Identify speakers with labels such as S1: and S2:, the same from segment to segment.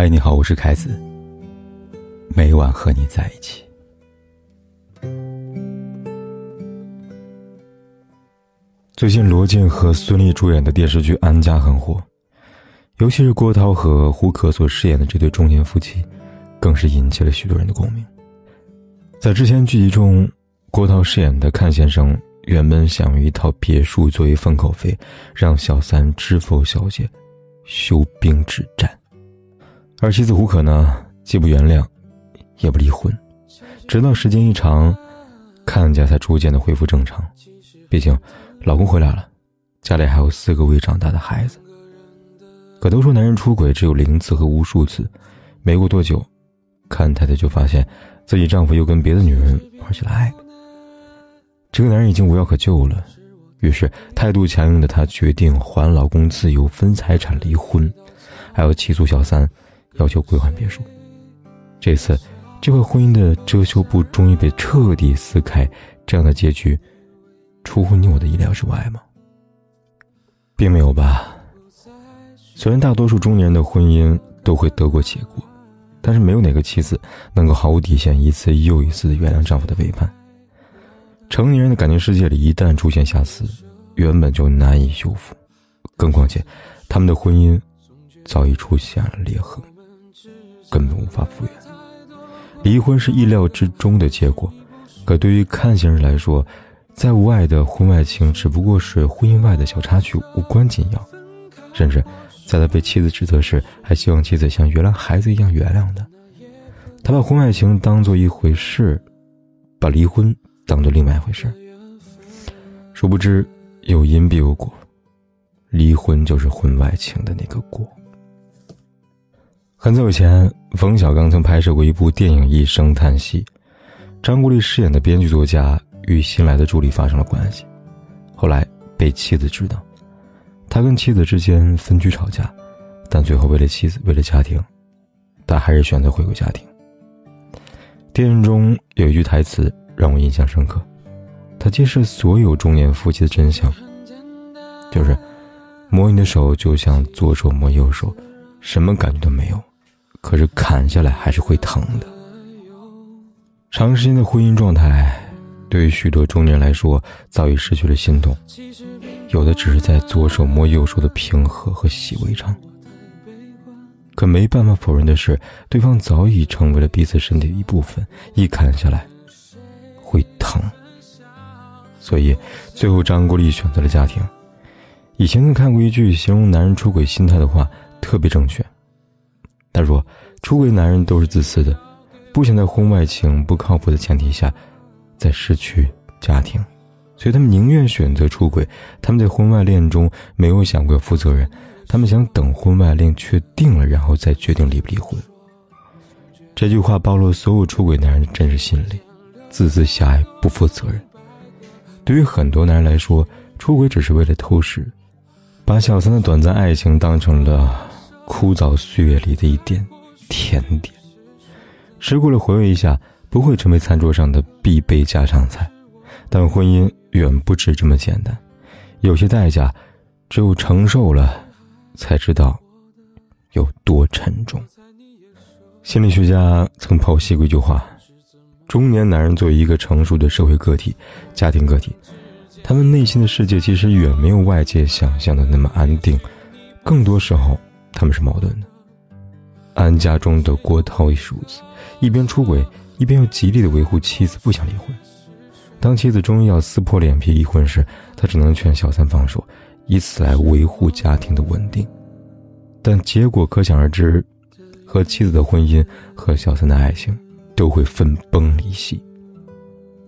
S1: 嗨，你好，我是凯子。每晚和你在一起。最近罗晋和孙俪主演的电视剧《安家》很火，尤其是郭涛和胡可所饰演的这对中年夫妻，更是引起了许多人的共鸣。在之前剧集中，郭涛饰演的阚先生原本想用一套别墅作为封口费，让小三知否小姐休兵止战。而妻子胡可呢，既不原谅，也不离婚，直到时间一长，看家才逐渐的恢复正常。毕竟，老公回来了，家里还有四个未长大的孩子。可都说男人出轨只有零次和无数次，没过多久，看太太就发现自己丈夫又跟别的女人玩起了爱。这个男人已经无药可救了，于是态度强硬的她决定还老公自由、分财产、离婚，还要起诉小三。要求归还别墅。这次，这块婚姻的遮羞布终于被彻底撕开。这样的结局，出乎你我的意料之外吗？并没有吧。虽然大多数中年人的婚姻都会得过且过，但是没有哪个妻子能够毫无底线、一次又一次的原谅丈夫的背叛。成年人的感情世界里，一旦出现瑕疵，原本就难以修复，更况且，他们的婚姻早已出现了裂痕。根本无法复原，离婚是意料之中的结果。可对于看先生来说，在无爱的婚外情只不过是婚姻外的小插曲，无关紧要。甚至在他被妻子指责时，还希望妻子像原谅孩子一样原谅他。他把婚外情当做一回事，把离婚当做另外一回事。殊不知，有因必有果，离婚就是婚外情的那个果。很早以前，冯小刚曾拍摄过一部电影《一声叹息》，张国立饰演的编剧作家与新来的助理发生了关系，后来被妻子知道，他跟妻子之间分居吵架，但最后为了妻子，为了家庭，他还是选择回归家庭。电影中有一句台词让我印象深刻，他揭示所有中年夫妻的真相，就是摸你的手就像左手摸右手，什么感觉都没有。可是砍下来还是会疼的。长时间的婚姻状态，对于许多中年人来说，早已失去了心动，有的只是在左手摸右手的平和和习以为常。可没办法否认的是，对方早已成为了彼此身体的一部分，一砍下来，会疼。所以，最后张国立选择了家庭。以前曾看过一句形容男人出轨心态的话，特别正确。他说：“出轨男人都是自私的，不想在婚外情不靠谱的前提下，再失去家庭，所以他们宁愿选择出轨。他们在婚外恋中没有想过负责任，他们想等婚外恋确定了，然后再决定离不离婚。”这句话暴露所有出轨男人的真实心理：自私、狭隘、不负责任。对于很多男人来说，出轨只是为了偷食，把小三的短暂爱情当成了。枯燥岁月里的一点甜点，吃过了回味一下，不会成为餐桌上的必备家常菜。但婚姻远不止这么简单，有些代价，只有承受了，才知道有多沉重。心理学家曾剖析过一句话：中年男人作为一个成熟的社会个体、家庭个体，他们内心的世界其实远没有外界想象的那么安定，更多时候。他们是矛盾的。安家中的郭涛也是如此，一边出轨，一边又极力的维护妻子不想离婚。当妻子终于要撕破脸皮离婚时，他只能劝小三放手，以此来维护家庭的稳定。但结果可想而知，和妻子的婚姻和小三的爱情都会分崩离析。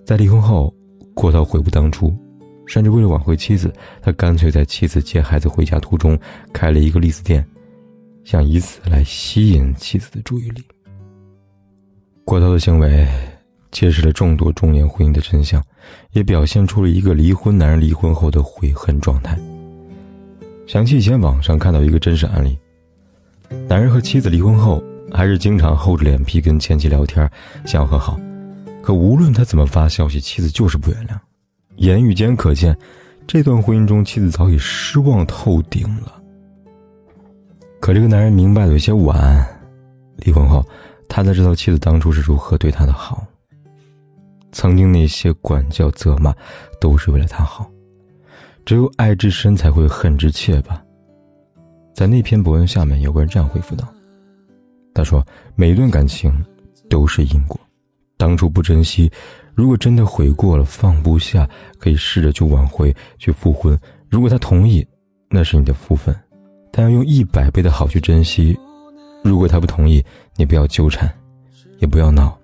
S1: 在离婚后，郭涛悔不当初。甚至为了挽回妻子，他干脆在妻子接孩子回家途中开了一个栗子店。想以此来吸引妻子的注意力。郭涛的行为揭示了众多中年婚姻的真相，也表现出了一个离婚男人离婚后的悔恨状态。想起以前网上看到一个真实案例：男人和妻子离婚后，还是经常厚着脸皮跟前妻聊天，想要和好，可无论他怎么发消息，妻子就是不原谅。言语间可见，这段婚姻中妻子早已失望透顶了。可这个男人明白的有些晚，离婚后，他才知道妻子当初是如何对他的好。曾经那些管教责骂，都是为了他好。只有爱之深，才会恨之切吧。在那篇博文下面，有个人这样回复道：“他说，每一段感情都是因果，当初不珍惜，如果真的悔过了，放不下，可以试着去挽回，去复婚。如果他同意，那是你的福分，但要用一百倍的好去珍惜。如果他不同意，你不要纠缠，也不要闹，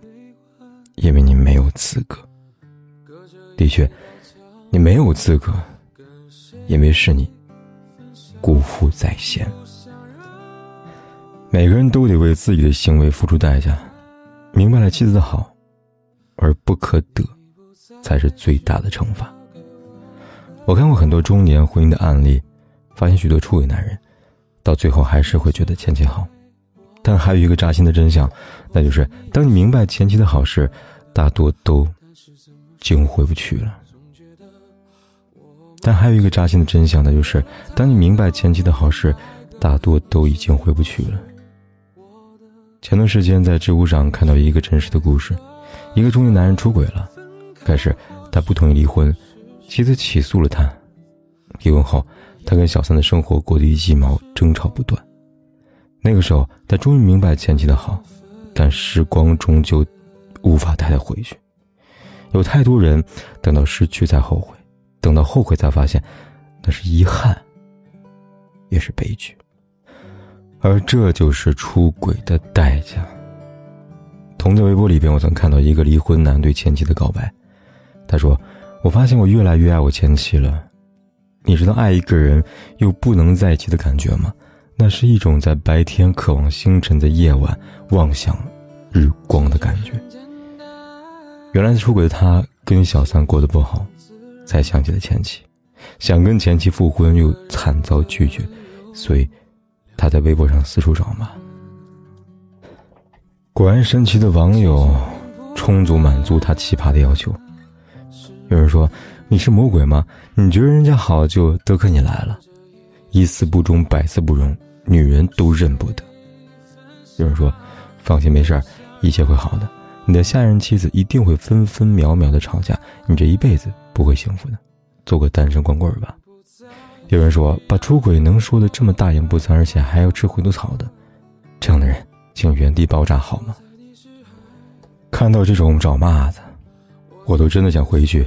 S1: 因为你没有资格。的确，你没有资格。”因为是你，辜负在先。每个人都得为自己的行为付出代价。明白了妻子的好，而不可得，才是最大的惩罚。我看过很多中年婚姻的案例，发现许多出轨男人，到最后还是会觉得前妻好。但还有一个扎心的真相，那就是当你明白前妻的好事，大多都经回不去了。但还有一个扎心的真相，那就是当你明白前妻的好事，大多都已经回不去了。前段时间在知乎上看到一个真实的故事：一个中年男人出轨了，开始他不同意离婚，妻子起诉了他。离婚后，他跟小三的生活过得一鸡毛，争吵不断。那个时候，他终于明白前妻的好，但时光终究无法带他回去。有太多人等到失去才后悔。等到后悔才发现，那是遗憾，也是悲剧。而这就是出轨的代价。同在微博里边，我曾看到一个离婚男对前妻的告白，他说：“我发现我越来越爱我前妻了。你知道爱一个人又不能在一起的感觉吗？那是一种在白天渴望星辰，在夜晚妄想日光的感觉。原来出轨的他跟小三过得不好。”才想起了前妻，想跟前妻复婚又惨遭拒绝，所以他在微博上四处找骂。果然神奇的网友充足满足他奇葩的要求。有人说：“你是魔鬼吗？你觉得人家好就都跟你来了？一次不忠，百次不容，女人都认不得。”有人说：“放心，没事儿，一切会好的。你的下任妻子一定会分分秒秒的吵架，你这一辈子。”不会幸福的，做个单身光棍吧。有人说，把出轨能说的这么大言不惭，而且还要吃回头草的，这样的人，请原地爆炸好吗？看到这种找骂的，我都真的想回去。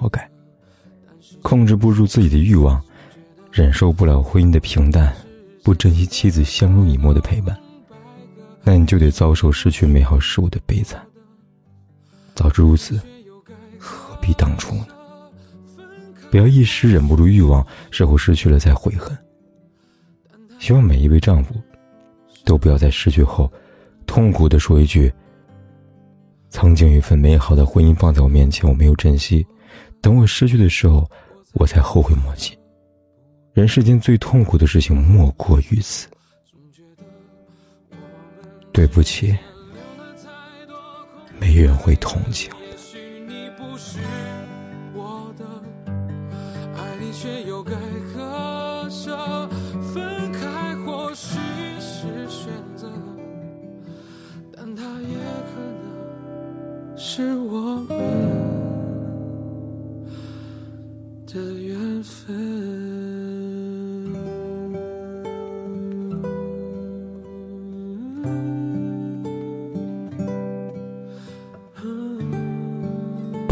S1: 活该，控制不住自己的欲望，忍受不了婚姻的平淡，不珍惜妻子相濡以沫的陪伴，那你就得遭受失去美好事物的悲惨。早知如此。何必当初呢？不要一时忍不住欲望，事后失去了再悔恨。希望每一位丈夫，都不要在失去后，痛苦的说一句：“曾经一份美好的婚姻放在我面前，我没有珍惜，等我失去的时候，我才后悔莫及。”人世间最痛苦的事情莫过于此。对不起，没人会同情。